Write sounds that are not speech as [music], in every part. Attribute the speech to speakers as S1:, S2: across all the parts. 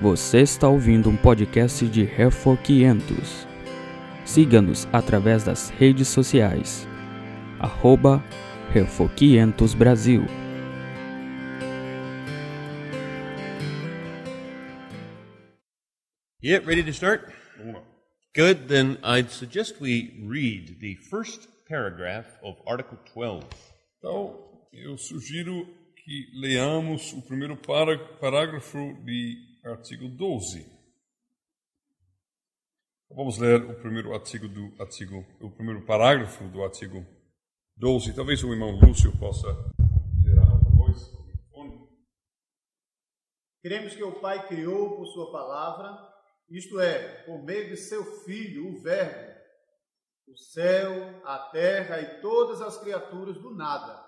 S1: Você está ouvindo um podcast de Refor 500. Siga-nos através das redes sociais. Arroba Refor 500 Brasil.
S2: Yeah, ready to start? Good, then I'd suggest we read the first paragraph of Article 12.
S3: Então, eu sugiro que leamos o primeiro parágrafo de artigo 12. Vamos ler o primeiro artigo do artigo, o primeiro parágrafo do artigo 12. Talvez o irmão Lúcio possa ler a voz.
S4: Cremos que o Pai criou por Sua palavra, isto é, por meio de seu Filho, o Verbo, o céu, a terra e todas as criaturas do nada,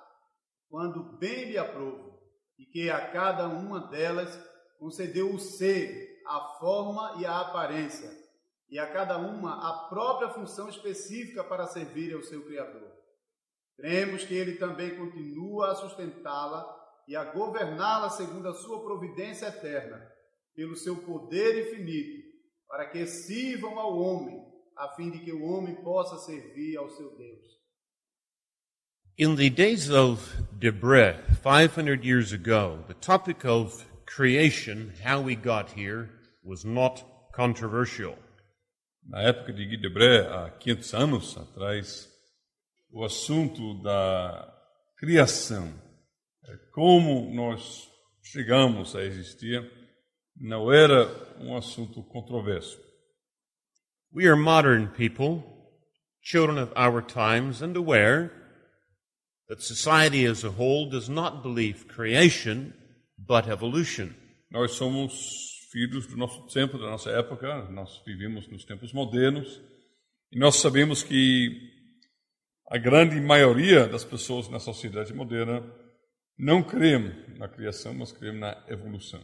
S4: quando bem lhe aprouve, e que a cada uma delas concedeu o ser, a forma e a aparência, e a cada uma a própria função específica para servir ao seu Criador. Cremos que ele também continua a sustentá-la e a governá-la segundo a sua providência eterna, pelo seu poder infinito, para que sirvam ao homem, a fim de que o homem possa servir ao seu Deus.
S2: In the days of Debre, 500 years ago, the topic of creation, how we got here, was not controversial.
S3: Na época de Guy Debray, há 500 anos atrás, o assunto da criação, como nós chegamos a existir, não era um assunto controverso.
S2: We are modern people, children of our times, and aware that society as a whole does not believe creation, but evolution.
S3: Nós somos filhos do nosso tempo, da nossa época, nós vivemos nos tempos modernos e nós sabemos que a grande maioria das pessoas na sociedade moderna não creem na criação, mas creem na evolução.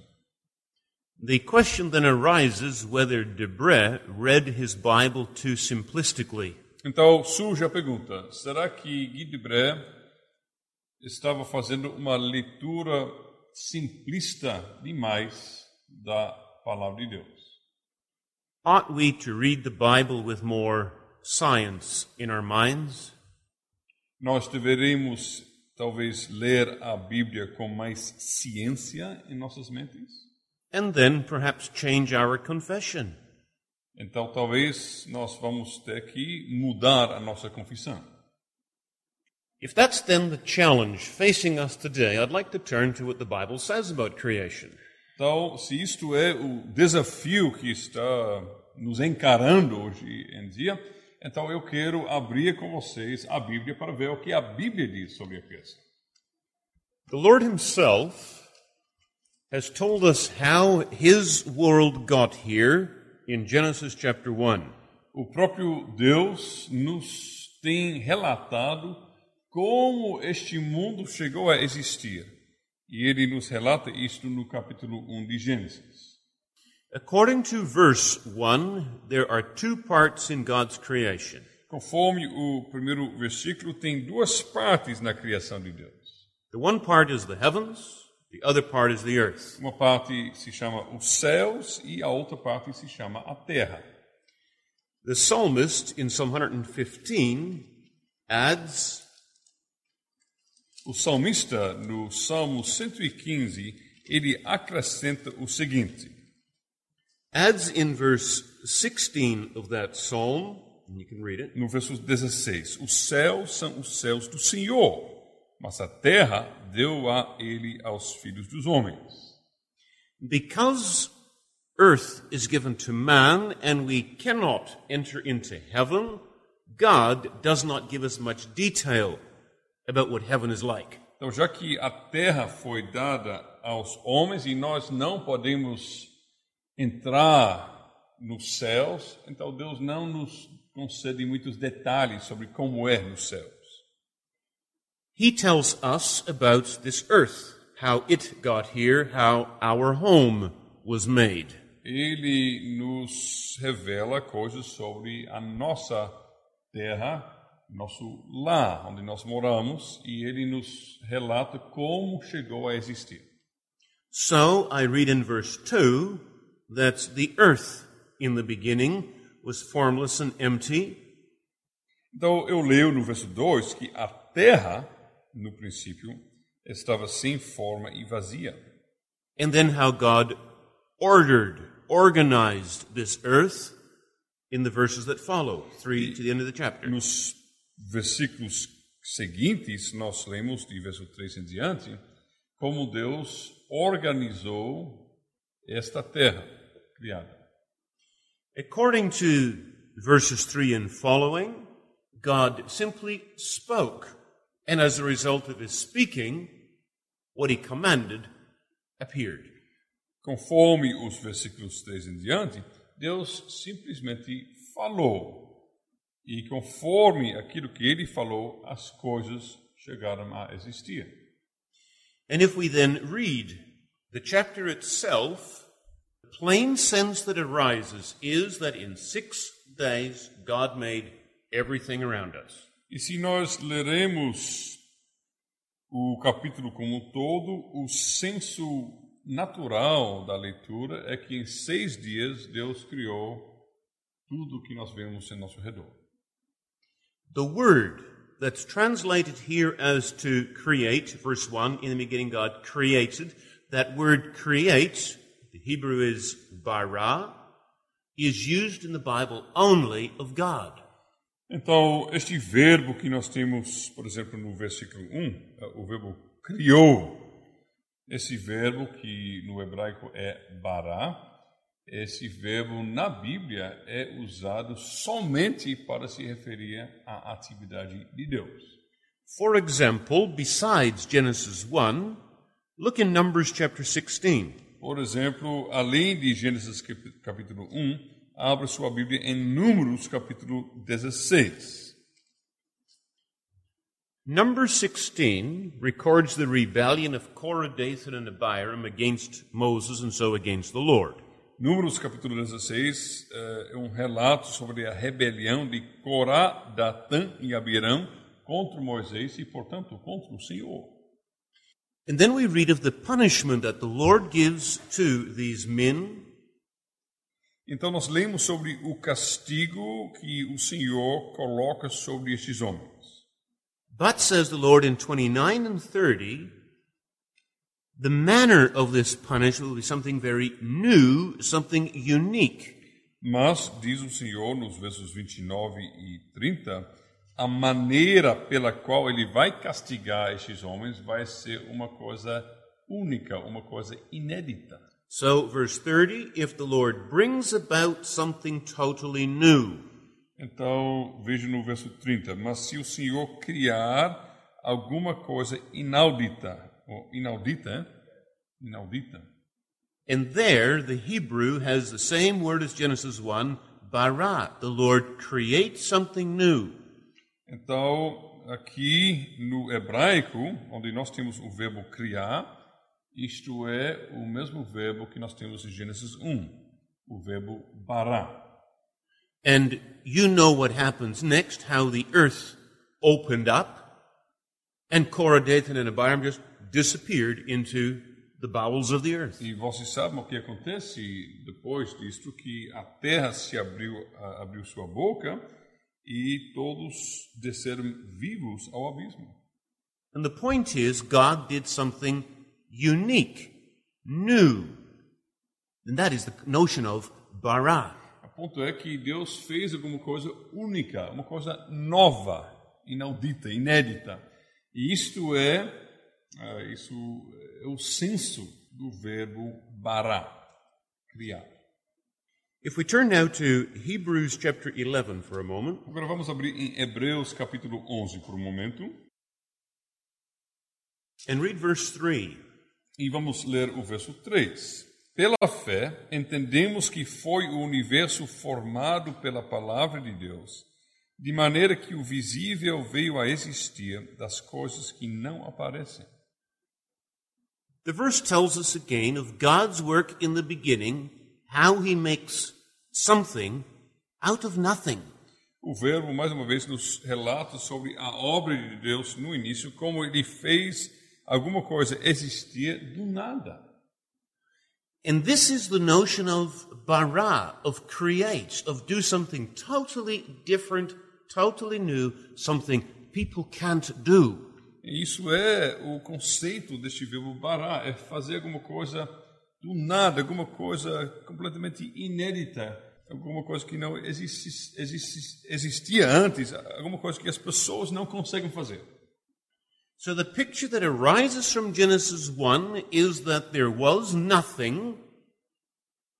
S2: The question then arises whether Debre read his Bible too simplistically.
S3: Então surge a pergunta: será que Guy Debray estava fazendo uma leitura simplista demais da palavra de Deus?
S2: Ought we to read the Bible with more science in our minds?
S3: Nós deveríamos talvez ler a Bíblia com mais ciência em nossas mentes?
S2: And then perhaps change our confession.
S3: Então talvez nós vamos ter que mudar a nossa confissão.
S2: If that's then the challenge facing us today, I'd like to turn to what the Bible says about creation.
S3: Então, se isto é o desafio que está nos encarando hoje em dia, então eu quero abrir com vocês a Bíblia para ver o que a Bíblia diz sobre a criação.
S2: The Lord Himself has told us how His world got here in Genesis chapter 1.
S3: O próprio Deus nos tem relatado como este mundo chegou a existir. E ele nos relata isto no capítulo 1 de Gênesis.
S2: According to verse 1, there are two parts in God's creation.
S3: Conforme o primeiro versículo, tem duas partes na criação de Deus.
S2: The one part is the heavens, the other part is the earth.
S3: Uma parte se chama os céus e a outra parte se chama a terra.
S2: The psalmist in Psalm 115 adds,
S3: O salmista, no Salmo 115, ele acrescenta o seguinte:
S2: adds in verse 16 of that psalm, and you can read it,
S3: no verso 16: Os céus são os céus do Senhor, mas a terra deu a ele aos filhos dos homens.
S2: Because earth is given to man and we cannot enter into heaven, God does not give us much detail about what heaven is like.
S3: Então, já que a terra foi dada aos homens e nós não podemos entrar nos céus, então Deus não nos concede muitos detalhes sobre como é nos céus.
S2: He tells us about this earth, how it got here, how our home was made.
S3: Ele nos revela coisas sobre a nossa terra, nosso lar, onde nós moramos, e ele nos relata como chegou a existir.
S2: So I read in verse 2 that the earth in the beginning was formless and empty,
S3: Então eu leio no verso 2 que a terra, no princípio, estava sem forma e vazia.
S2: and then how God ordered, organized this earth in the verses that follow, three to the end of the chapter.
S3: Nos versículos seguintes, nós lemos de verso 3 em diante, como Deus organizou esta terra criada.
S2: According to verses 3 and following, God simply spoke, and as a result of his speaking, what he commanded appeared.
S3: Conforme os versículos 3 em diante, Deus simplesmente falou. E conforme aquilo que ele falou, as coisas chegaram a existir.
S2: And if we then read the chapter itself, the plain sense that arises is that in six days God made everything around us.
S3: E se nós leremos o capítulo como um todo, o senso natural da leitura é que em seis dias Deus criou tudo o que nós vemos em nosso redor.
S2: The word that's translated here as to create, verse 1, in the beginning God created, that word create, the Hebrew is bara, is used in the Bible only of God.
S3: Então, este verbo que nós temos, por exemplo, no versículo 1, é o verbo criou, esse verbo que no hebraico é bará, esse verbo na Bíblia é usado somente para se referir à atividade de Deus.
S2: For example, besides Genesis 1, look in Numbers chapter 16.
S3: Por exemplo, além de Gênesis cap- capítulo 1, abra sua Bíblia em Números capítulo 16.
S2: Number 16 records the rebellion of Korah, Dathan, and Abiram against Moses and so against the Lord.
S3: Números capítulo 16 eh, é um relato sobre a rebelião de Corá, Datã e Abirão contra Moisés e, portanto, contra o Senhor.
S2: And then we read of the punishment that the Lord gives to these men
S3: Então nós lemos sobre o castigo que o Senhor coloca sobre estes homens.
S2: But, says the Lord in 29 and 30, the manner of this punishment will be something very new, something unique.
S3: Mas, diz o Senhor nos versos 29 e 30, a maneira pela qual ele vai castigar estes homens vai ser uma coisa única, uma coisa inédita.
S2: So, verse 30, if the Lord brings about something totally new,
S3: Então, veja no verso 30, mas se o Senhor criar alguma coisa inaudita, inaudita, inaudita,
S2: and there the Hebrew has the same word as Genesis 1, bara. The Lord creates something new.
S3: Então, aqui no hebraico, onde nós temos o verbo criar, isto é o mesmo verbo que nós temos em Gênesis 1, um, o verbo bará.
S2: And you know what happens next, how the earth opened up, and Korah, Dathan, and Abiram just disappeared into the bowels of the earth.
S3: E vocês sabem o que acontece depois disto, que a terra se abriu, abriu sua boca e todos desceram vivos ao abismo.
S2: And the point is, God did something unique, new. And that is the notion of bara.
S3: O ponto é que Deus fez alguma coisa única, uma coisa nova, inaudita, inédita. E isto é, isso é o senso do verbo bará, criar.
S2: If we turn now to Hebrews chapter 11 for a moment,
S3: Agora vamos abrir em Hebreus capítulo 11 por um momento
S2: and read verse 3.
S3: e vamos ler o verso 3. Pela fé, entendemos que foi o universo formado pela palavra de Deus, de maneira que o visível veio a existir das coisas que não aparecem.
S2: The verse tells us again of God's work in the beginning, how he makes something out of nothing.
S3: O verbo, mais uma vez, nos relata sobre a obra de Deus no início, como ele fez alguma coisa existir do nada.
S2: And this is the notion of bara, of create, of do something totally different, totally new, something people can't do.
S3: Isso é o conceito deste verbo bará, é fazer alguma coisa do nada, alguma coisa completamente inédita, alguma coisa que não existi- existi- existia antes, alguma coisa que as pessoas não conseguem fazer.
S2: So the picture that arises from Genesis 1 is that there was nothing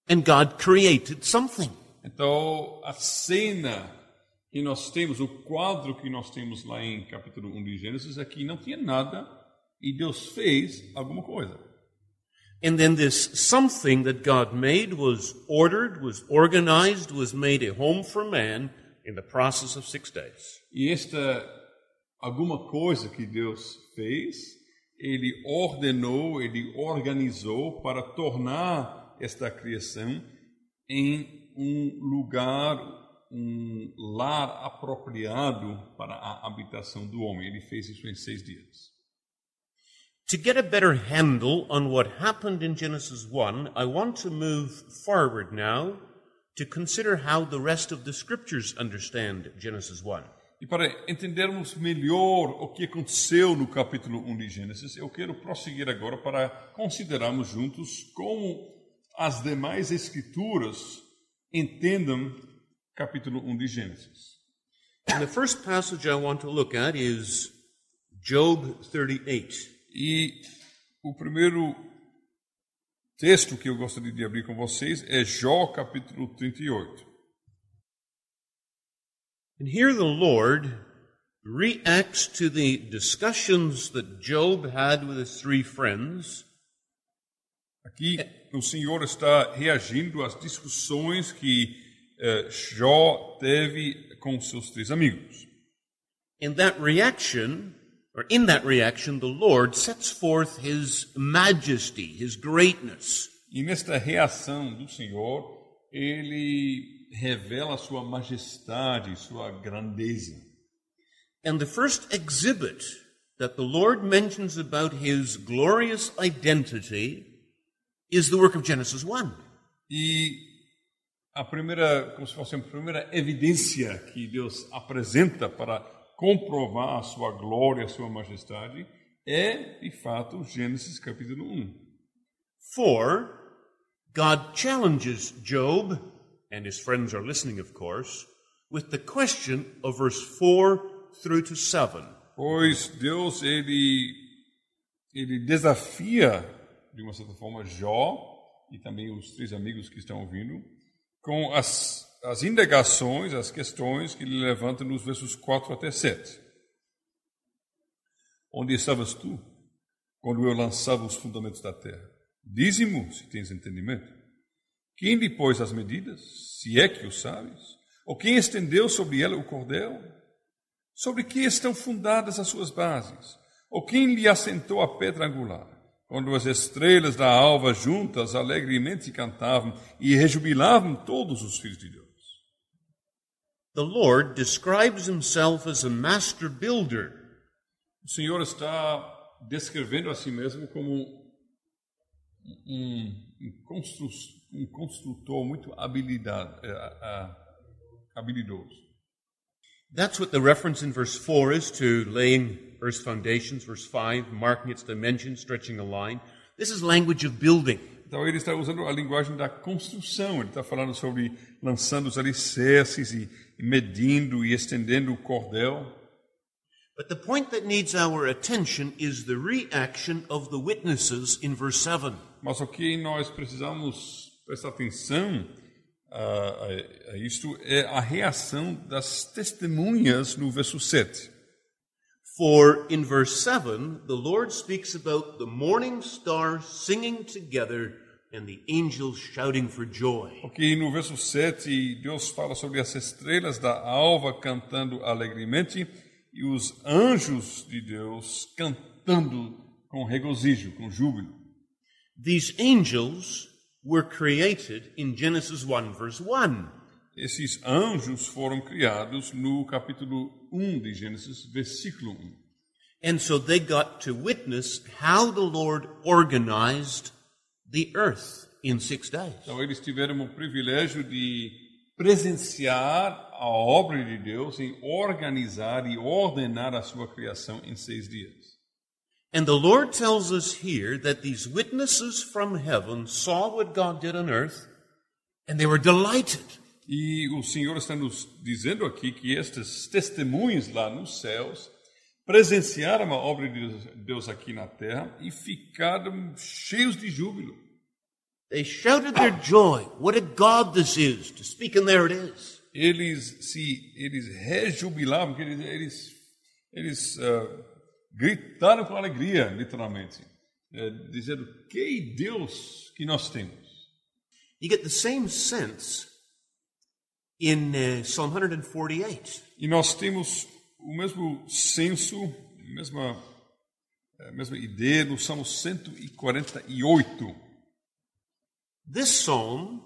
S2: and God created something.
S3: Então, a cena que nós temos, o quadro que nós temos lá em capítulo 1 de Gênesis é que não tinha nada e Deus fez alguma coisa.
S2: And then this something that God made was ordered, was organized, was made a home for man in the process of six days.
S3: E esta alguma coisa que Deus fez, ele ordenou, ele organizou para tornar esta criação em um lugar, um lar apropriado para a habitação do homem. Ele fez isso em seis dias.
S2: To get a better handle on what happened in Genesis 1, I want to move forward now to consider how the rest of the scriptures understand Genesis 1.
S3: E para entendermos melhor o que aconteceu no capítulo 1 de Gênesis, eu quero prosseguir agora para considerarmos juntos como as demais escrituras entendam capítulo 1 de Gênesis.
S2: And the first passage I want to look at is Job 38.
S3: E o primeiro texto que eu gostaria de abrir com vocês é Jó capítulo 38.
S2: And here the Lord reacts to the discussions that Job had with his three friends
S3: Aqui o Senhor está reagindo às discussões que eh, Jó teve com seus três amigos.
S2: In that reaction, or in that reaction, the Lord sets forth his majesty, his greatness.
S3: E nesta reação do Senhor, ele revela sua majestade, sua grandeza.
S2: And the first exhibit that the Lord mentions about his glorious identity is the work of Genesis 1.
S3: E a primeira, como se fosse a primeira evidência que Deus apresenta para comprovar a sua glória, a sua majestade, é, de fato, Gênesis capítulo 1.
S2: For God challenges Job, and his friends are listening, of course, with the question of verse 4 through to 7.
S3: Pois Deus, ele, ele desafia, de uma certa forma, Jó e também os três amigos que estão ouvindo, com as, as indagações, as questões que ele levanta nos versos 4 até 7. Onde estavas tu, quando eu lançava os fundamentos da terra? Dize-mo, se tens entendimento. Quem lhe pôs as medidas, se é que o sabes? Ou quem estendeu sobre ela o cordel? Sobre que estão fundadas as suas bases? Ou quem lhe assentou a pedra angular? Quando as estrelas da alva juntas alegremente cantavam e rejubilavam todos os filhos de Deus.
S2: The Lord describes himself as a master builder.
S3: O Senhor está descrevendo a si mesmo como um, um, constru, um construtor muito habilidade, eh, ah, habilidoso.
S2: That's what the reference in verse 4 is to laying earth's foundations, verse 5, marking its dimensions, stretching a line. This is language of building.
S3: Então ele está usando a linguagem da construção, ele está falando sobre lançando os alicerces e, e medindo e estendendo o cordel.
S2: But the point that needs our attention is the reaction of the witnesses in verse 7.
S3: Mas o que nós precisamos prestar atenção a, a, a isto é a reação das testemunhas no verso 7.
S2: For in verse 7, the Lord speaks about the morning star singing together and the angels shouting for joy.
S3: Porque no verso 7, Deus fala sobre as estrelas da alva cantando alegremente e os anjos de Deus cantando com regozijo, com júbilo.
S2: These angels were created in Genesis 1, verse 1.
S3: Esses anjos foram criados no capítulo 1 de Gênesis, versículo 1.
S2: And so they got to witness how the Lord organized the earth. in six days.
S3: Então eles tiveram o privilégio de presenciar a obra de Deus em organizar e ordenar a sua criação em seis dias.
S2: And the Lord tells us here that these witnesses from heaven saw what God did on earth and they were delighted.
S3: E o Senhor está nos dizendo aqui que estes testemunhos lá nos céus presenciaram a obra de Deus aqui na terra e ficaram cheios de júbilo.
S2: They shouted their joy. What a God this is, to speak, and there it is.
S3: Eles se eles rejubilavam, eles eles, eles uh, gritaram com alegria, literalmente, é, dizendo que Deus que nós temos.
S2: You get the same sense in uh, Psalm 148.
S3: E nós temos o mesmo senso, a mesma, a mesma ideia no Salmo 148.
S2: This psalm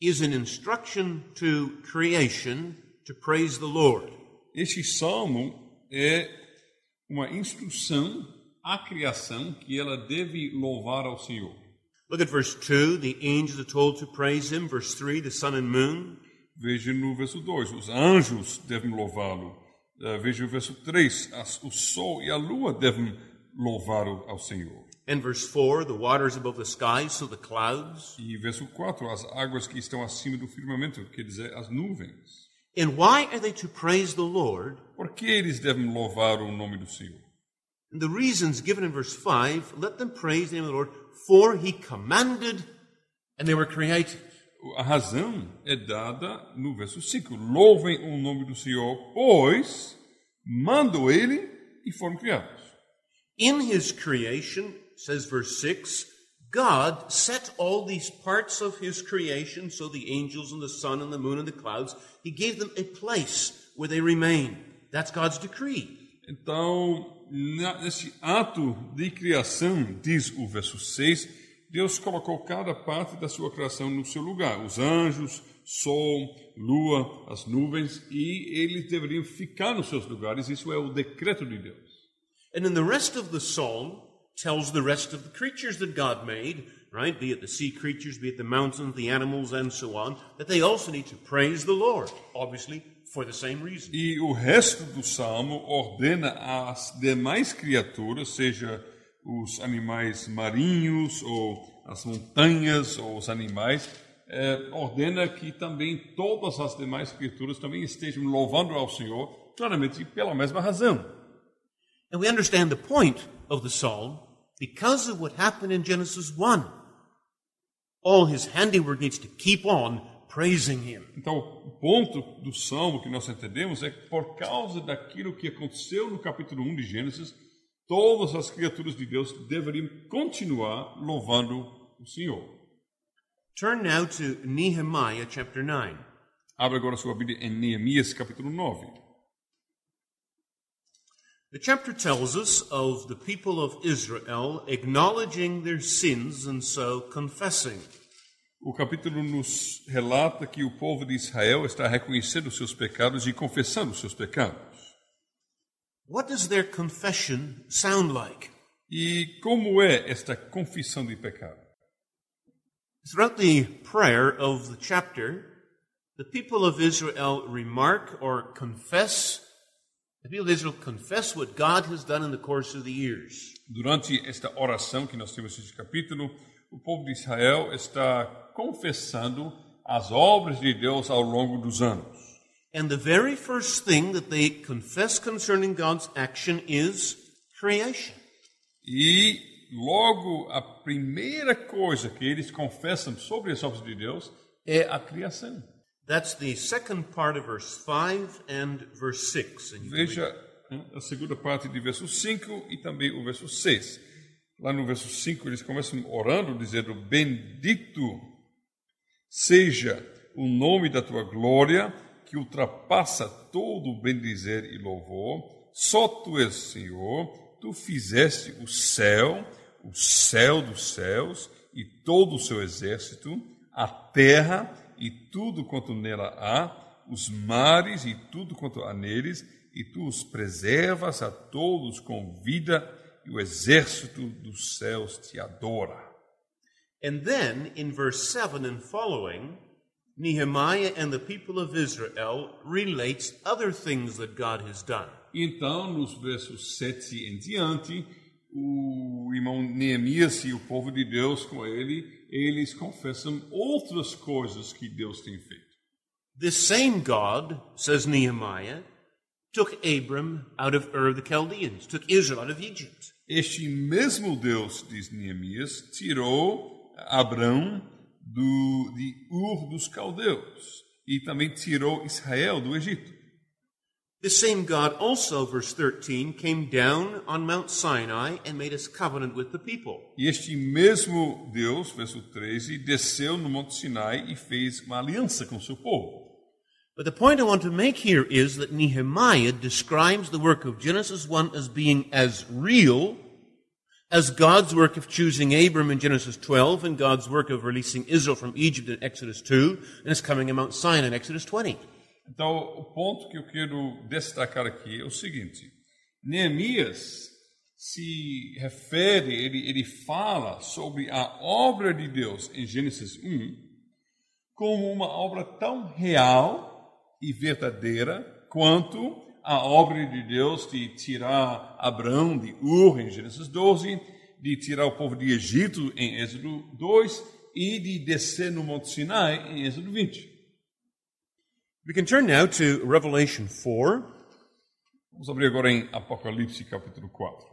S2: is an instruction to creation to praise the Lord.
S3: Este salmo é uma instrução à criação que ela deve louvar ao Senhor.
S2: Look at verse 2. The angels are told to praise him. Verse 3, the sun and moon.
S3: Veja no verso 2, os anjos devem louvá-lo. Uh, veja o verso 3, as, o sol e a lua devem louvar ao Senhor.
S2: And verse 4, the waters above the sky, so the clouds.
S3: E verso 4, as águas que estão acima do firmamento, quer dizer, as nuvens.
S2: And why are they to praise the Lord?
S3: Por que eles devem louvar o nome do Senhor?
S2: And the reasons given in verse 5 let them praise the name of the Lord, for he commanded and they were created.
S3: A razão é dada no verso 5. Louvem o nome do Senhor, pois mandou ele e foram criados.
S2: In his creation, says verse 6, God set all these parts of his creation, so the angels and the sun and the moon and the clouds, he gave them a place where they remain. That's God's decree.
S3: Então, nesse ato de criação, diz o verso 6, Deus colocou cada parte da sua criação no seu lugar. Os anjos, sol, lua, as nuvens, e eles deveriam ficar nos seus lugares. Isso é o decreto de Deus.
S2: And in the rest of the psalm, tells the rest of the creatures that God made, right? Be it the sea creatures, be it the mountains, the animals, and so on, that they also need to praise the Lord, obviously, for the same reason.
S3: E o resto do salmo ordena às demais criaturas, seja os animais marinhos, ou as montanhas, ou os animais, eh, ordena que também todas as demais criaturas também estejam louvando ao Senhor, claramente pela mesma razão.
S2: And we understand the point of the psalm because of what happened in Genesis 1. All his handiwork needs to keep on praising him.
S3: Então, o ponto do salmo que nós entendemos é que por causa daquilo que aconteceu no capítulo 1 de Gênesis, todas as criaturas de Deus deveriam continuar louvando o Senhor.
S2: Turn now to Nehemiah chapter 9.
S3: Abra agora sua Bíblia em Neemias capítulo 9.
S2: The chapter tells us of the people of Israel acknowledging their sins and so confessing.
S3: O capítulo nos relata que o povo de Israel está reconhecendo os seus pecados e confessando os seus pecados.
S2: What does their confession sound like?
S3: E como é esta confissão de pecado?
S2: Throughout the prayer of the chapter, the people of Israel remark or confess The people of Israel confess what God has done in the course of the years.
S3: Durante esta oração que nós temos neste capítulo, o povo de Israel está confessando as obras de Deus ao longo dos anos.
S2: And the very first thing that they confess concerning God's action is creation.
S3: E logo a primeira coisa que eles confessam sobre as obras de Deus é a criação.
S2: That's the second part of verse 5 and verse 6. And
S3: Veja a segunda parte de verso 5 e também o verso 6. Lá no verso 5 eles começam orando, dizendo: Bendito seja o nome da tua glória, que ultrapassa todo o bendizer e louvor. Só tu és Senhor, tu fizeste o céu, o céu dos céus e todo o seu exército, a terra e tudo quanto nela há, os mares e tudo quanto há neles, e tu os preservas a todos com vida, e o exército dos céus te adora.
S2: And then in verse 7 and following, Nehemiah and the people of Israel relates other things that God has done.
S3: Então, nos versos 7 em diante, o irmão Neemias e o povo de Deus com ele, eles confessam outras coisas que Deus tem feito.
S2: This same God, says Nehemiah, took Abram out of Ur of the Chaldeans, took Israel out of Egypt.
S3: Este mesmo Deus, diz Neemias, tirou Abrão do, de Ur dos caldeus e também tirou Israel do Egito.
S2: This same God also, verse 13, came down on Mount Sinai and made his covenant with the people.
S3: E este mesmo Deus, verso 13, desceu no Monte Sinai e fez uma aliança com seu povo.
S2: But the point I want to make here is that Nehemiah describes the work of Genesis 1 as being as real as God's work of choosing Abram in Genesis 12 and God's work of releasing Israel from Egypt in Exodus 2 and his coming to Mount Sinai in Exodus 20.
S3: Então, o ponto que eu quero destacar aqui é o seguinte: Neemias se refere, ele, ele fala sobre a obra de Deus em Gênesis 1 como uma obra tão real e verdadeira quanto a obra de Deus de tirar Abraão de Ur em Gênesis 12, de tirar o povo de Egito em Êxodo 2 e de descer no Monte Sinai em Êxodo 20.
S2: We can turn now to Revelation 4.
S3: Vamos abrir agora em Apocalipse capítulo 4.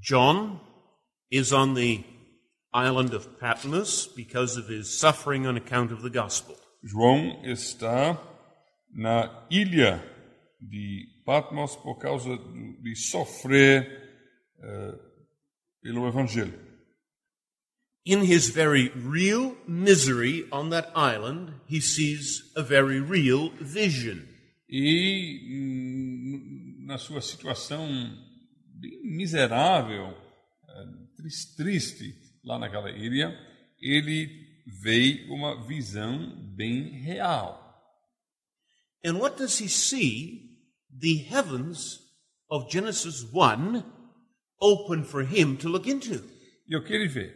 S2: John is on the island of Patmos because of his suffering on account of the gospel.
S3: João está na ilha de Patmos por causa de sofrer uh, pelo Evangelho.
S2: In his very real misery on that island, he sees a very real vision.
S3: E hum, na sua situação bem miserável, uh, triste lá naquela ilha, ele vê uma visão bem real.
S2: And what does he see? The heavens of Genesis 1 open for him to look into.
S3: E o que ele vê?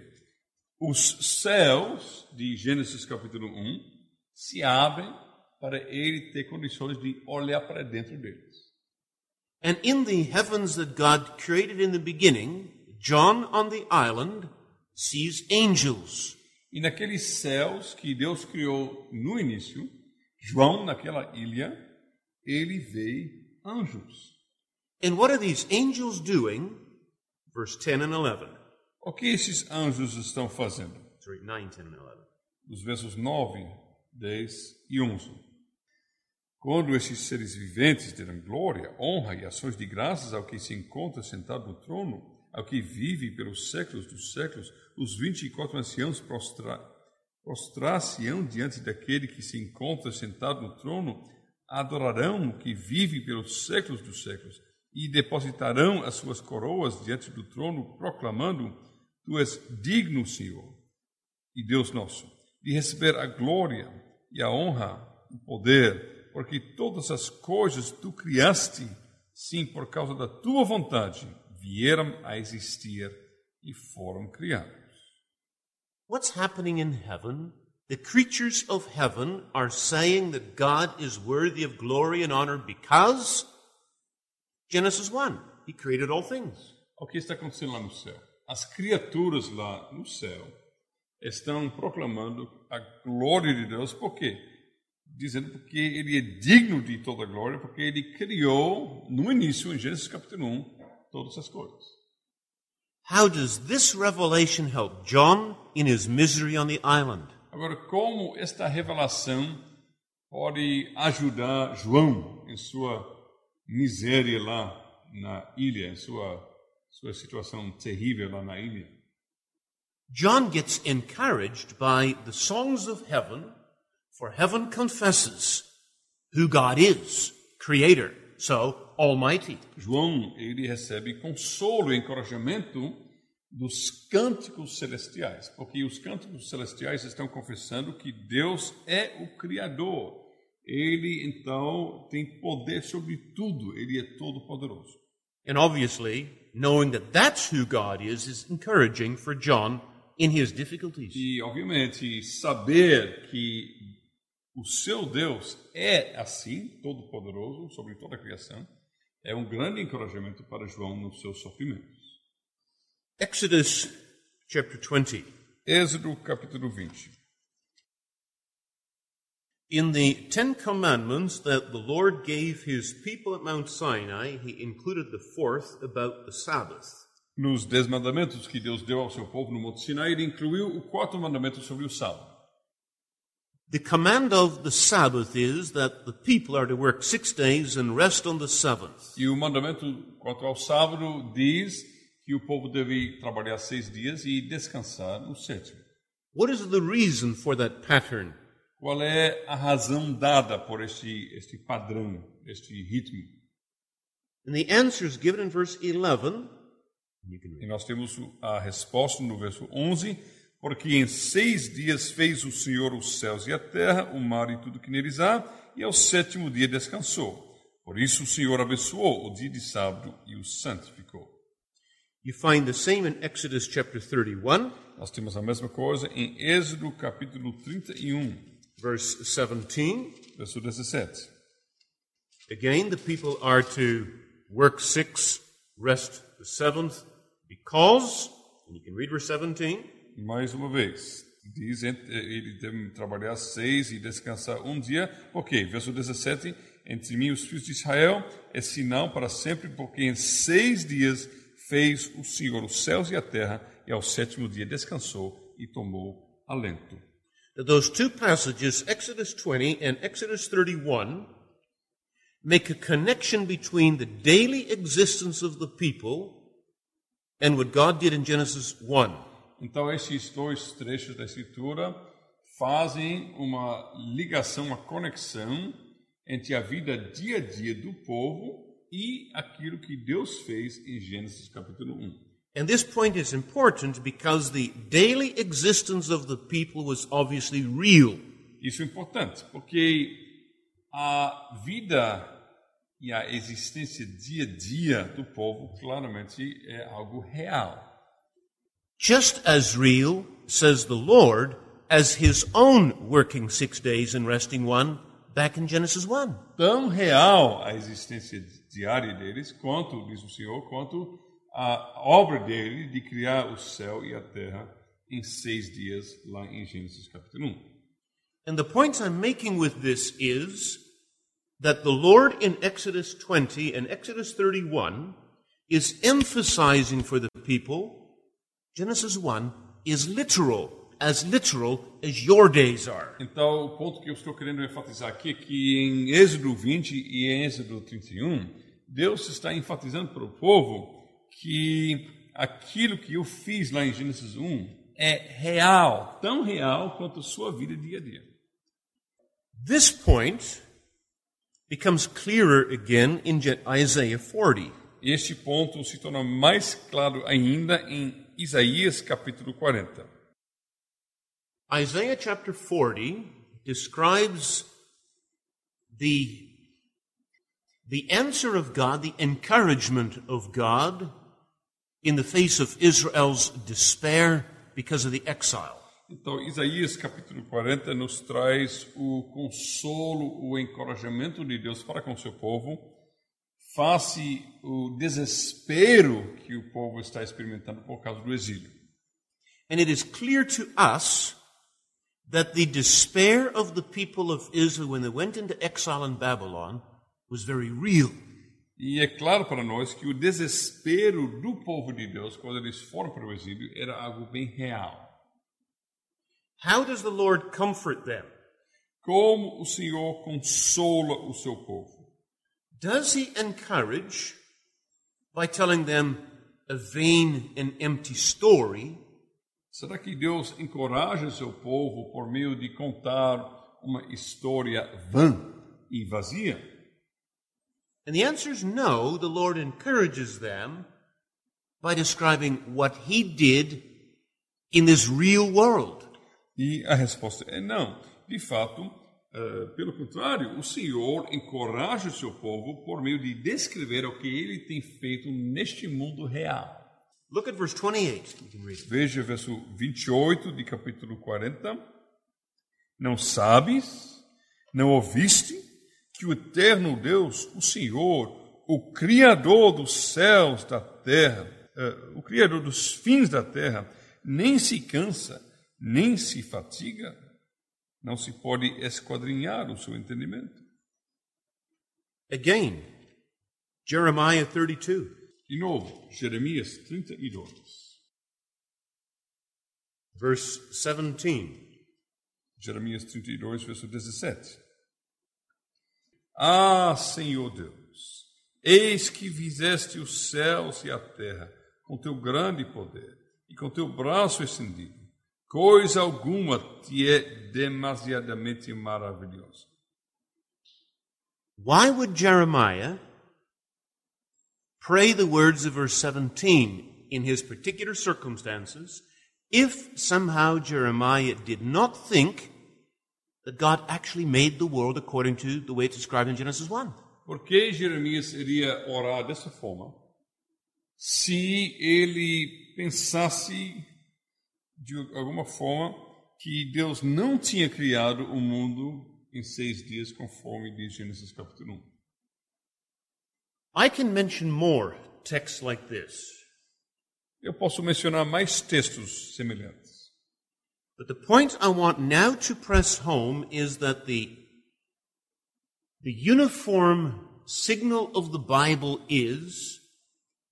S3: Os céus de Gênesis capítulo 1 se abrem para ele ter condições de olhar para dentro deles.
S2: And in the heavens that God created in the beginning, John on the island sees angels.
S3: E naqueles céus que Deus criou no início, João, naquela ilha, ele vê anjos.
S2: And what are these angels doing? Verse 10 and 11.
S3: O que esses anjos estão fazendo?
S2: Sorry, 9, 10, and 11.
S3: Os versos 9, 10 e 11. Quando esses seres viventes deram glória, honra e ações de graças ao que se encontra sentado no trono, ao que vive pelos séculos dos séculos, os vinte e quatro anciãos prostra, prostrar-se-ão diante daquele que se encontra sentado no trono, adorarão o que vive pelos séculos dos séculos, e depositarão as suas coroas diante do trono, proclamando: Tu és digno, Senhor, e Deus nosso, de receber a glória e a honra, o poder, porque todas as coisas tu criaste, sim, por causa da tua vontade, vieram a existir e foram criadas.
S2: What's happening in heaven? The creatures of heaven are saying that God is worthy of glory and honor because Genesis 1, He created all things.
S3: O que está acontecendo lá no céu? As criaturas lá no céu estão proclamando a glória de Deus, por quê? Dizendo porque Ele é digno de toda a glória, porque Ele criou no início, em Gênesis capítulo 1, todas as coisas.
S2: How does this revelation help John in his misery on the island?
S3: Agora, como esta revelação pode ajudar João em sua miséria lá na ilha, em sua, sua situação terrível lá na ilha?
S2: John gets encouraged by the songs of heaven, for heaven confesses who God is, creator, so almighty.
S3: João, ele recebe consolo e encorajamento dos cânticos celestiais, porque os cânticos celestiais estão confessando que Deus é o Criador. Ele, então, tem poder sobre tudo, ele é todo-poderoso.
S2: And obviously, knowing that that's who God is is encouraging for John in his difficulties.
S3: E, obviamente, saber que o seu Deus é assim, todo-poderoso, sobre toda a criação, é um grande encorajamento para João nos seus sofrimentos.
S2: Exodus chapter 20.
S3: Êxodo capítulo 20.
S2: In the Ten Commandments that the Lord gave his people at Mount Sinai, he included the fourth about the Sabbath.
S3: Nos dez mandamentos que Deus deu ao seu povo no Monte Sinai, ele incluiu o quarto mandamento sobre o sábado.
S2: The command of the Sabbath is that the people are to work six days and rest on the seventh.
S3: E o mandamento quanto ao sábado diz que o povo deve trabalhar seis dias e descansar no sétimo.
S2: What is the reason for that pattern?
S3: Qual é a razão dada por este, este padrão, este ritmo?
S2: And the answer is given in verse 11. You can read.
S3: E nós temos a resposta no verso 11: Porque em seis dias fez o Senhor os céus e a terra, o mar e tudo que neles há, e ao sétimo dia descansou. Por isso o Senhor abençoou o dia de sábado e o santificou.
S2: You find the same in Exodus chapter 31,
S3: Nós temos a mesma coisa em Êxodo capítulo 31,
S2: verse 17.
S3: verso 17.
S2: Again, the people are to work six, rest the seventh, because, and you can read verse 17,
S3: Mais uma vez, diz entre- ele deve trabalhar seis e descansar um dia. Ok, verso 17: Entre mim e os filhos de Israel é sinal para sempre, porque em seis dias fez o Senhor os céus e a terra, e ao sétimo dia descansou e tomou alento.
S2: Those two passages, Exodus 20 and Exodus 31, make a connection between the daily existence of the people and what God did in Genesis 1.
S3: Então, esses dois trechos da Escritura fazem uma ligação, uma conexão entre a vida dia a dia do povo e aquilo que Deus fez em Gênesis capítulo 1.
S2: And this point is important because the daily existence of the people was obviously real.
S3: Isso é importante, porque a vida e a existência dia a dia do povo claramente é algo real.
S2: Just as real, says the Lord, as his own working six days and resting one back in Genesis 1.
S3: Tão real a existência diária deles, quanto, diz o Senhor, quanto a obra dele de criar o céu e a terra em seis dias, lá em Gênesis capítulo 1.
S2: And the point I'm making with this is that the Lord in Exodus 20 and Exodus 31 is emphasizing for the people Genesis 1 is literal, as literal as your days are.
S3: Então, o ponto que eu estou querendo enfatizar aqui é que em Êxodo 20 e em Êxodo 31, Deus está enfatizando para o povo que aquilo que eu fiz lá em Gênesis 1 é real, tão real quanto a sua vida dia a dia.
S2: This point becomes clearer again in Isaiah 40.
S3: Este ponto se torna mais claro ainda em Isaías capítulo 40.
S2: Isaiah chapter 40 describes the, the answer of God, the encouragement of God in the face of Israel's despair because of the exile.
S3: Então, Isaías capítulo 40 nos traz o consolo, o encorajamento de Deus para com seu povo, face o desespero que o povo está experimentando por causa do exílio.
S2: And it is clear to us that the despair of the people of Israel when they went into exile in Babylon was very real.
S3: E é claro para nós que o desespero do povo de Deus quando eles foram para o exílio era algo bem real.
S2: How does the Lord comfort them?
S3: Como o Senhor consola o seu povo?
S2: Does he encourage by telling them a vain and empty story,
S3: Será que Deus encoraja seu povo por meio de contar uma história vã e vazia?
S2: And the answer is no. The Lord encourages them by describing what He did in this real world.
S3: E a resposta é não. De fato, eh, pelo contrário, o Senhor encoraja o seu povo por meio de descrever o que ele tem feito neste mundo real.
S2: Look at verse 28. You can read it.
S3: Veja verso 28 de capítulo 40. Não sabes, não ouviste que o eterno Deus, o Senhor, o Criador dos céus, da terra, eh, o Criador dos fins da terra, nem se cansa, nem se fatiga, não se pode esquadrinhar o seu entendimento.
S2: Again, Jeremiah 32.
S3: De novo, Jeremias 32,
S2: verse 17.
S3: Jeremias 32, verso 17. Ah, Senhor Deus, eis que fizeste os céus e a terra com teu grande poder e com teu braço estendido. Coisa alguma te é demasiadamente maravilhosa.
S2: Why would Jeremiah pray the words of verse 17 in his particular circumstances if somehow Jeremiah did not think that God actually made the world according to the way it's described in Genesis 1?
S3: Por que Jeremias iria orar dessa forma? Se ele pensasse de alguma forma que Deus não tinha criado o mundo em seis dias, conforme diz Gênesis capítulo 1.
S2: I can mention more texts like this,
S3: Eu posso mencionar mais textos semelhantes.
S2: but the point I want now to press home is that the, the uniform signal of the Bible is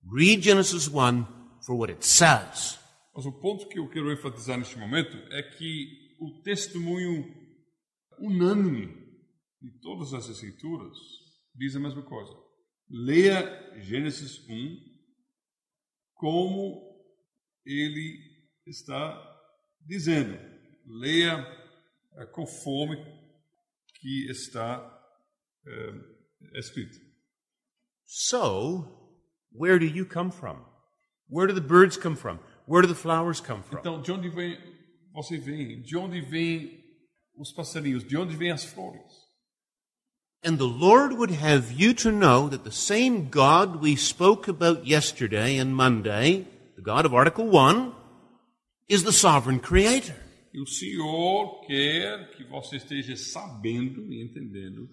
S2: read Genesis 1 for what it says.
S3: Mas o ponto que eu quero enfatizar neste momento é que o testemunho unânime de todas as escrituras diz a mesma coisa. Leia Gênesis 1 como ele está dizendo. Leia eh, conforme que está eh, escrito.
S2: So, where do you come from? Where do the birds come from? Where do the flowers come from?
S3: Então, de onde vem você vem? De onde vêm os passarinhos? De onde vêm as flores?
S2: And the Lord would have you to know that the same God we spoke about yesterday and Monday, the God of Article 1, is the sovereign creator.
S3: E o Senhor quer que você esteja sabendo e entendendo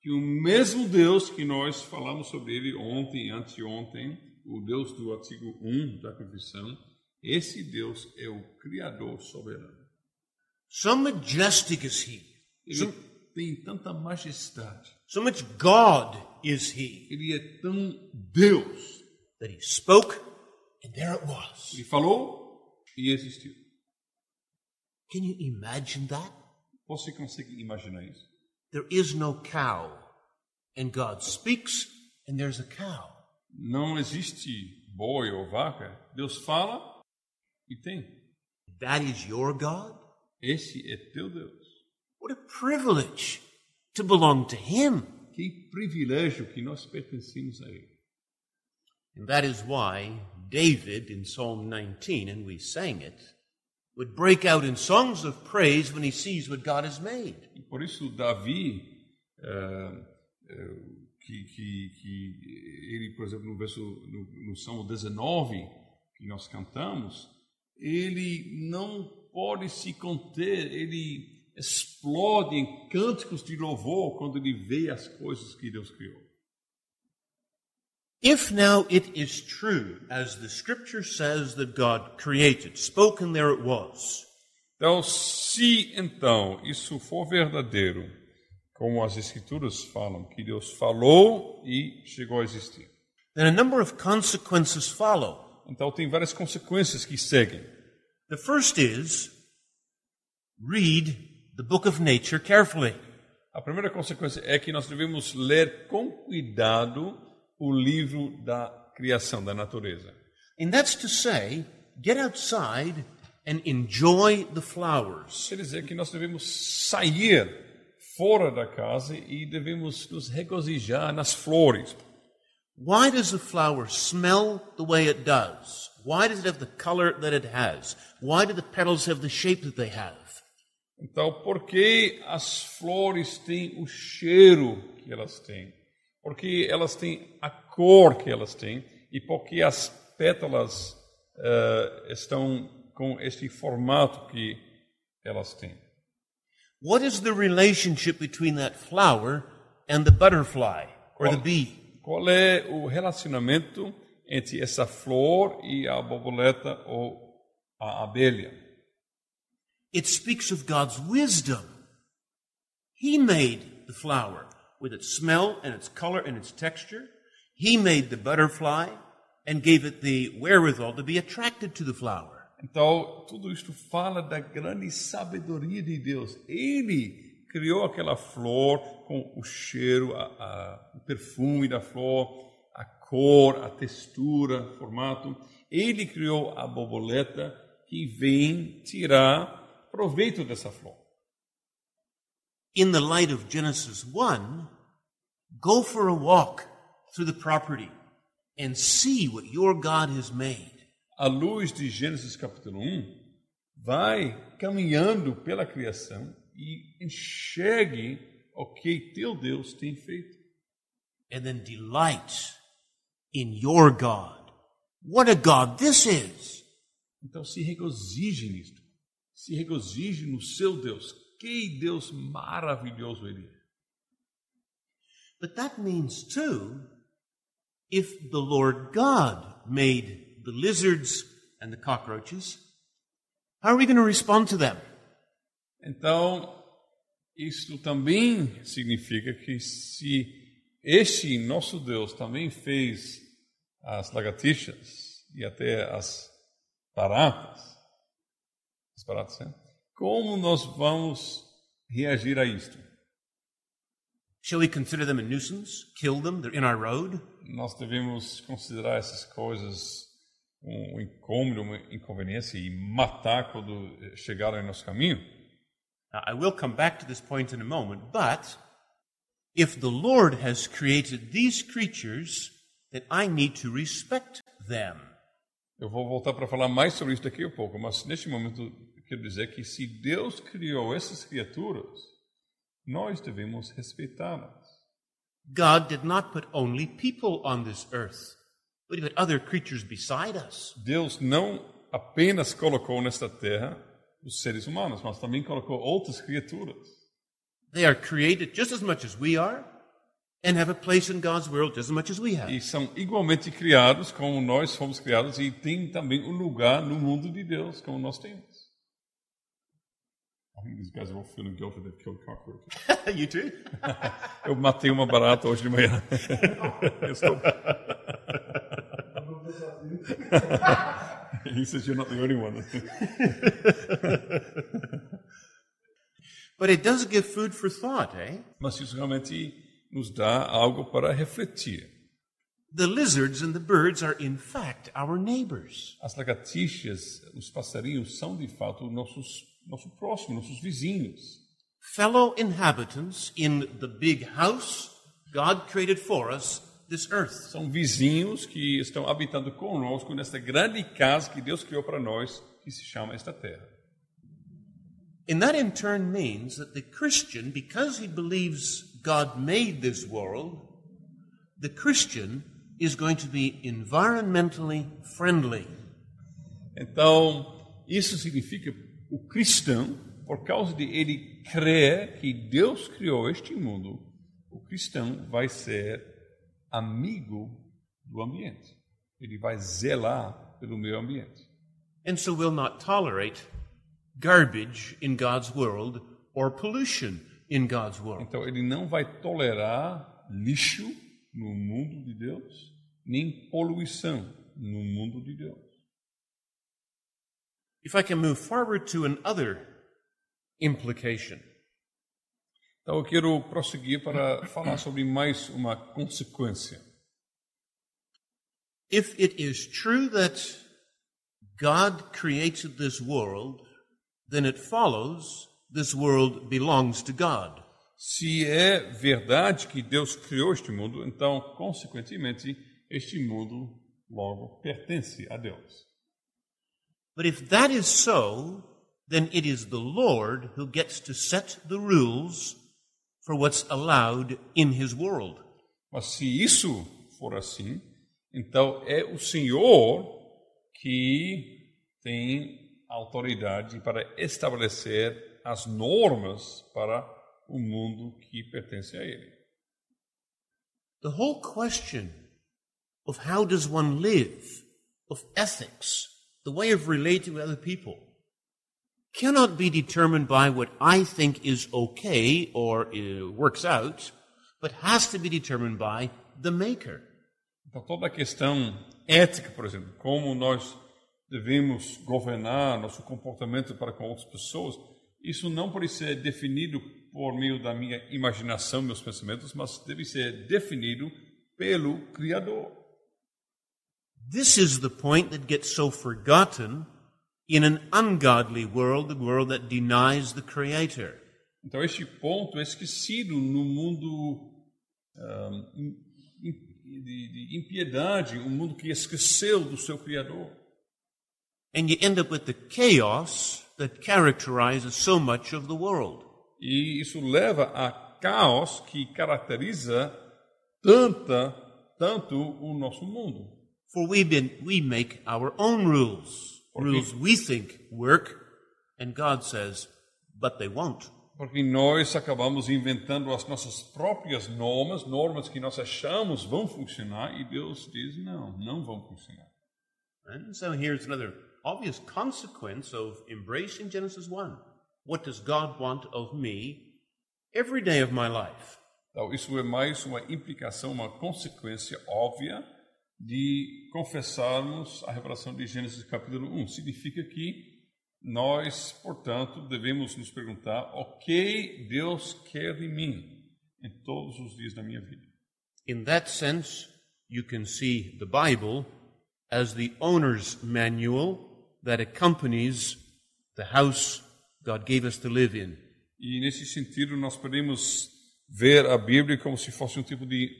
S3: que o mesmo Deus que nós falamos sobre ele ontem, anteontem, o Deus do artigo 1 da confissão, esse Deus é o Criador soberano.
S2: So majestic is he.
S3: Ele tem tanta majestade,
S2: So much God is he
S3: ele é tão Deus.
S2: that he spoke and there it was.
S3: Ele falou e existiu.
S2: Can you imagine that?
S3: Você consegue imaginar isso?
S2: There is no cow and God speaks and there's a cow.
S3: Não existe boi ou vaca. Deus fala e tem.
S2: That is your God?
S3: Esse é teu Deus.
S2: What a privilege to belong to him.
S3: Que privilégio que nós pertencemos a Ele.
S2: And that is why David in Psalm 19, and we sang it, would break out in songs of praise when he sees what God has made.
S3: E por isso Davi, eh, eh, que, que, que ele, por exemplo, no verso no, no Salmo 19 que nós cantamos, ele não pode se conter, ele explode em cânticos de louvor quando ele vê as coisas que Deus criou.
S2: If now it is true, as the scripture says that God created, spoken there it was,
S3: Então, se então isso for verdadeiro, como as Escrituras falam, que Deus falou e chegou a existir,
S2: then a number of consequences follow.
S3: Então tem várias consequências que seguem.
S2: The first is read the book of nature carefully.
S3: A primeira consequência é que nós devemos ler com cuidado o livro da criação, da natureza.
S2: And that's to say, get outside and enjoy the flowers.
S3: Quer dizer que nós devemos sair fora da casa e devemos nos regozijar nas flores.
S2: Why does the flower smell the way it does? Why does it have the color that it has? Why do the petals have the shape that they have?
S3: Então, por que as flores têm o cheiro que elas têm? Porque elas têm a cor que elas têm e porque as pétalas uh, estão com este formato que elas têm.
S2: What is the relationship between that flower and the butterfly or the bee?
S3: Qual é o relacionamento entre essa flor e a borboleta ou a abelha?
S2: It speaks of God's wisdom. He made the flower with its smell and its color and its texture. He made the butterfly and gave it the wherewithal to be attracted to the flower.
S3: Então, tudo isto fala da grande sabedoria de Deus. Ele criou aquela flor com o cheiro, a, a, o perfume da flor, a cor, a textura, o formato. Ele criou a borboleta que vem tirar proveito dessa flor.
S2: In the light of Genesis 1, go for a walk through the property and see what your God has made
S3: à luz de Gênesis capítulo 1, vai caminhando pela criação e enxergue o que teu Deus tem feito.
S2: And then delight in your God. What a God this is!
S3: Então se regozije nisto. Se regozije no seu Deus. Que Deus maravilhoso ele é.
S2: But that means too, if the Lord God made the lizards and the cockroaches, how are we going to respond to them?
S3: Então, isso também significa que se este nosso Deus também fez as lagartixas e até as baratas, as baratas, né? como nós vamos reagir a isto?
S2: Shall we consider them a nuisance? Kill them? They're in our road?
S3: Nós devemos considerar essas coisas um incômodo, uma inconveniência e matar quando chegarem em nosso caminho.
S2: Now, I will come back to this point in a moment, but if the Lord has created these creatures, then I need to respect them.
S3: Eu vou voltar para falar mais sobre isso daqui a pouco, mas neste momento quero dizer que se Deus criou essas criaturas, nós devemos respeitá-las.
S2: God did not put only people on this earth. But even other creatures beside us.
S3: Deus não apenas colocou nesta terra os seres humanos, mas também colocou outras criaturas.
S2: They are created just as much as we are and have a place in God's world just as much as we have.
S3: E são igualmente criados como nós fomos criados e têm também um lugar no mundo de Deus como nós temos. I think these guys are all feeling guilty they've killed cockroaches. [laughs]
S2: you too? [laughs]
S3: Eu matei uma barata hoje de manhã. [laughs] Eu estou... [laughs] he says you're not the only one. [laughs]
S2: but it does give food for thought, eh?
S3: Mas isso realmente nos dá algo para refletir.
S2: The lizards and the birds are in fact our neighbors.
S3: As lagartixas, os passarinhos são de fato nossos nosso próximo, nossos vizinhos.
S2: Fellow inhabitants in the big house God created for us this earth.
S3: São vizinhos que estão habitando conosco nesta grande casa que Deus criou para nós, que se chama esta terra.
S2: And that in turn means that the Christian, because he believes God made this world, the Christian is going to be environmentally friendly.
S3: Então, isso significa o cristão, por causa de ele crer que Deus criou este mundo, o cristão vai ser amigo do ambiente. Ele vai zelar pelo meio ambiente.
S2: And so will not tolerate garbage in God's world or pollution in God's world.
S3: Então ele não vai tolerar lixo no mundo de Deus, nem poluição no mundo de Deus.
S2: If I can move forward to another implication.
S3: Então eu quero prosseguir para falar sobre mais uma consequência.
S2: If it is true that God created this world, then it follows this world belongs to God.
S3: Se é verdade que Deus criou este mundo, então, consequentemente, este mundo logo pertence a Deus.
S2: But if that is so, then it is the Lord who gets to set the rules for what's allowed in his world.
S3: Mas se isso for assim, então é o Senhor que tem autoridade para estabelecer as normas para o mundo que pertence a Ele.
S2: The whole question of how does one live, of ethics, the way of relating with other people, cannot be determined by what I think is okay or uh, works out, but has to be determined by the Maker.
S3: Então, toda a questão ética, por exemplo, como nós devemos governar nosso comportamento para com outras pessoas, isso não pode ser definido por meio da minha imaginação, meus pensamentos, mas deve ser definido pelo Criador.
S2: This is the point that gets so forgotten in an ungodly world, the world that denies the Creator.
S3: Então, este ponto é esquecido no mundo um, de, de impiedade, um mundo que esqueceu do seu Criador.
S2: And you end up with the chaos that characterizes so much of the world.
S3: E isso leva a caos que caracteriza tanta, tanto o nosso mundo.
S2: For we, been, we make our own rules, rules we think work, and God says, but they won't.
S3: Porque nós acabamos inventando as nossas próprias normas, normas que nós achamos vão funcionar, e Deus diz: não, não vão funcionar.
S2: And so here's another obvious consequence of embracing Genesis 1. What does God want of me every day of my life?
S3: Então, isso é mais uma implicação, uma consequência óbvia de confessarmos a revelação de Gênesis capítulo 1. Significa que nós, portanto, devemos nos perguntar o que Deus quer de mim em todos os dias da minha vida.
S2: In that sense, you can see the Bible as the owner's manual that accompanies the house God gave us to live in.
S3: E nesse sentido, nós podemos ver a Bíblia como se fosse um tipo de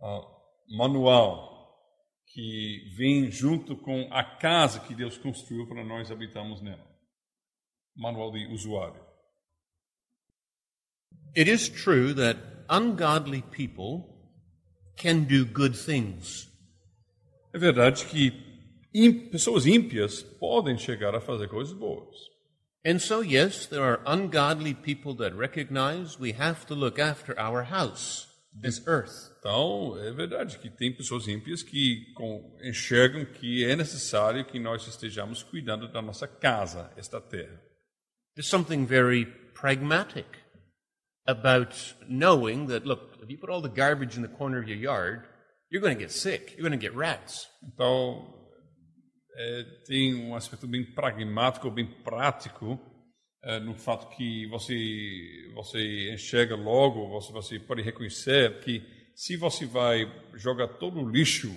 S3: uh, manual que vem junto com a casa que Deus construiu para nós habitarmos nela. Manual de usuário.
S2: It is true that ungodly people can do good things.
S3: É verdade que pessoas ímpias podem chegar a fazer coisas boas.
S2: And so, yes, there are ungodly people that recognize we have to look after our house, this earth.
S3: Então, é verdade que tem pessoas ímpias que com, enxergam que é necessário que nós estejamos cuidando da nossa casa, esta terra.
S2: There's something very pragmatic about knowing that, look, if you put all the garbage in the corner of your yard, you're going to get sick. You're going to get rats.
S3: Então, é, tem um aspecto bem pragmático, bem prático, é, no fato que você, você enxerga logo, você, você pode reconhecer que se você vai jogar todo o lixo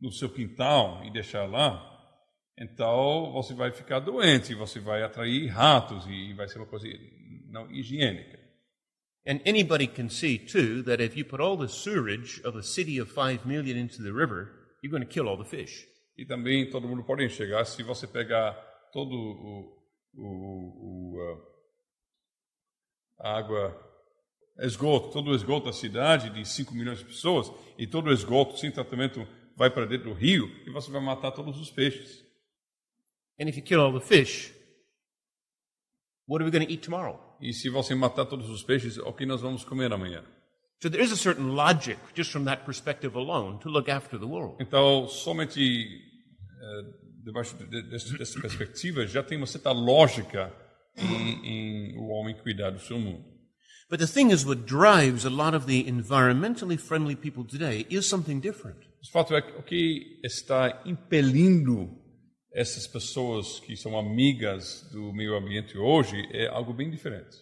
S3: no seu quintal e deixar lá, então você vai ficar doente, você vai atrair ratos e vai ser uma coisa não higiênica.
S2: And anybody can see, too, that if you put all the sewerage of a city of 5 million into the river, you're going to kill all the fish.
S3: E também todo mundo pode enxergar se você pegar todo o, o, o a água, esgoto, todo o esgoto da cidade de 5 milhões de pessoas e todo o esgoto sem tratamento vai para dentro do rio e você vai matar todos os peixes.
S2: And if you kill all the fish, what are we going to eat tomorrow?
S3: E se você matar todos os peixes, o que nós vamos comer amanhã?
S2: So there is a certain logic, just from that perspective alone, to look after the world.
S3: Então, somente eh, debaixo de, de, dessa perspectiva, já tem uma certa lógica em, em o homem cuidar do seu mundo.
S2: But the thing is, what drives a lot of the environmentally friendly people today is something different.
S3: O fato é que o que está impelindo essas pessoas que são amigas do meio ambiente hoje é algo bem diferente.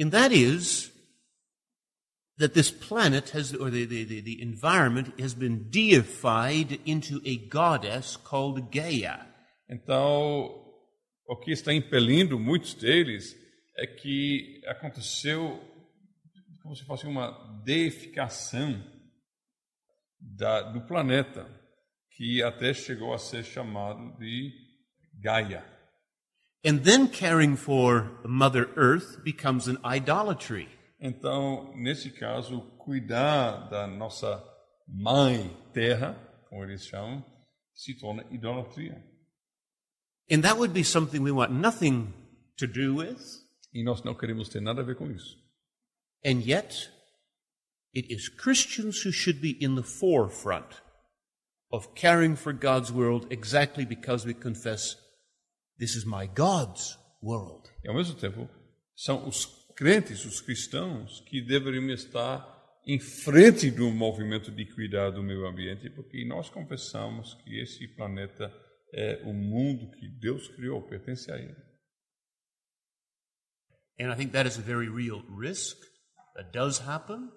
S2: And that is that this planet has, or the, the, the, environment has been deified into a goddess called Gaia.
S3: Então, o que está impelindo muitos deles é que aconteceu como se fosse uma deificação da, do planeta, que até chegou a ser chamado de Gaia.
S2: And then caring for Mother Earth becomes an idolatry.
S3: Então, nesse caso, cuidar da nossa mãe terra, como eles chamam, se torna idolatria.
S2: And that would be something we want nothing to do with.
S3: E nós não queremos ter nada a ver com isso.
S2: And yet, it is Christians who should be in the forefront of caring for God's world exactly because we confess this is my God's world.
S3: E ao mesmo tempo, são os crentes, os cristãos, que deveriam estar em frente do movimento de cuidar do meio ambiente, porque nós confessamos que esse planeta é o mundo que Deus criou, pertence a Ele.
S2: And I think that is a very real risk that does happen,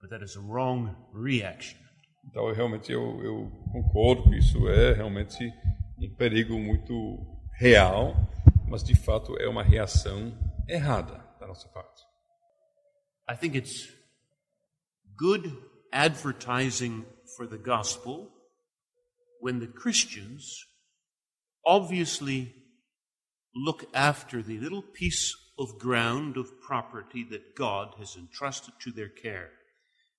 S2: but that is a wrong reaction.
S3: Então, realmente, eu, eu concordo que isso é realmente um perigo muito real, mas de fato é uma reação errada da nossa parte.
S2: I think it's good advertising for the gospel when the Christians obviously look after the little piece of ground of property that God has entrusted to their care.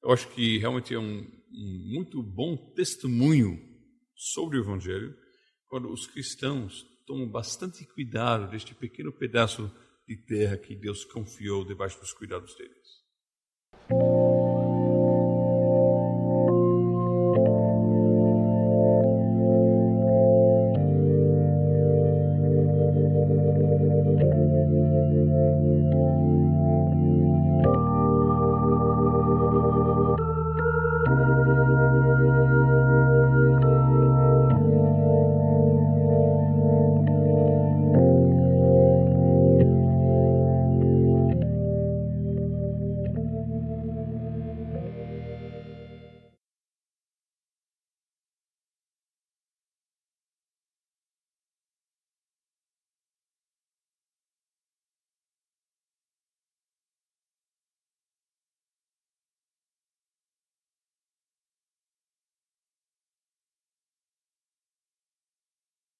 S3: Eu acho que realmente é um, um muito bom testemunho sobre o Evangelho quando os cristãos tomam bastante cuidado deste pequeno pedaço de terra que Deus confiou debaixo dos cuidados deles.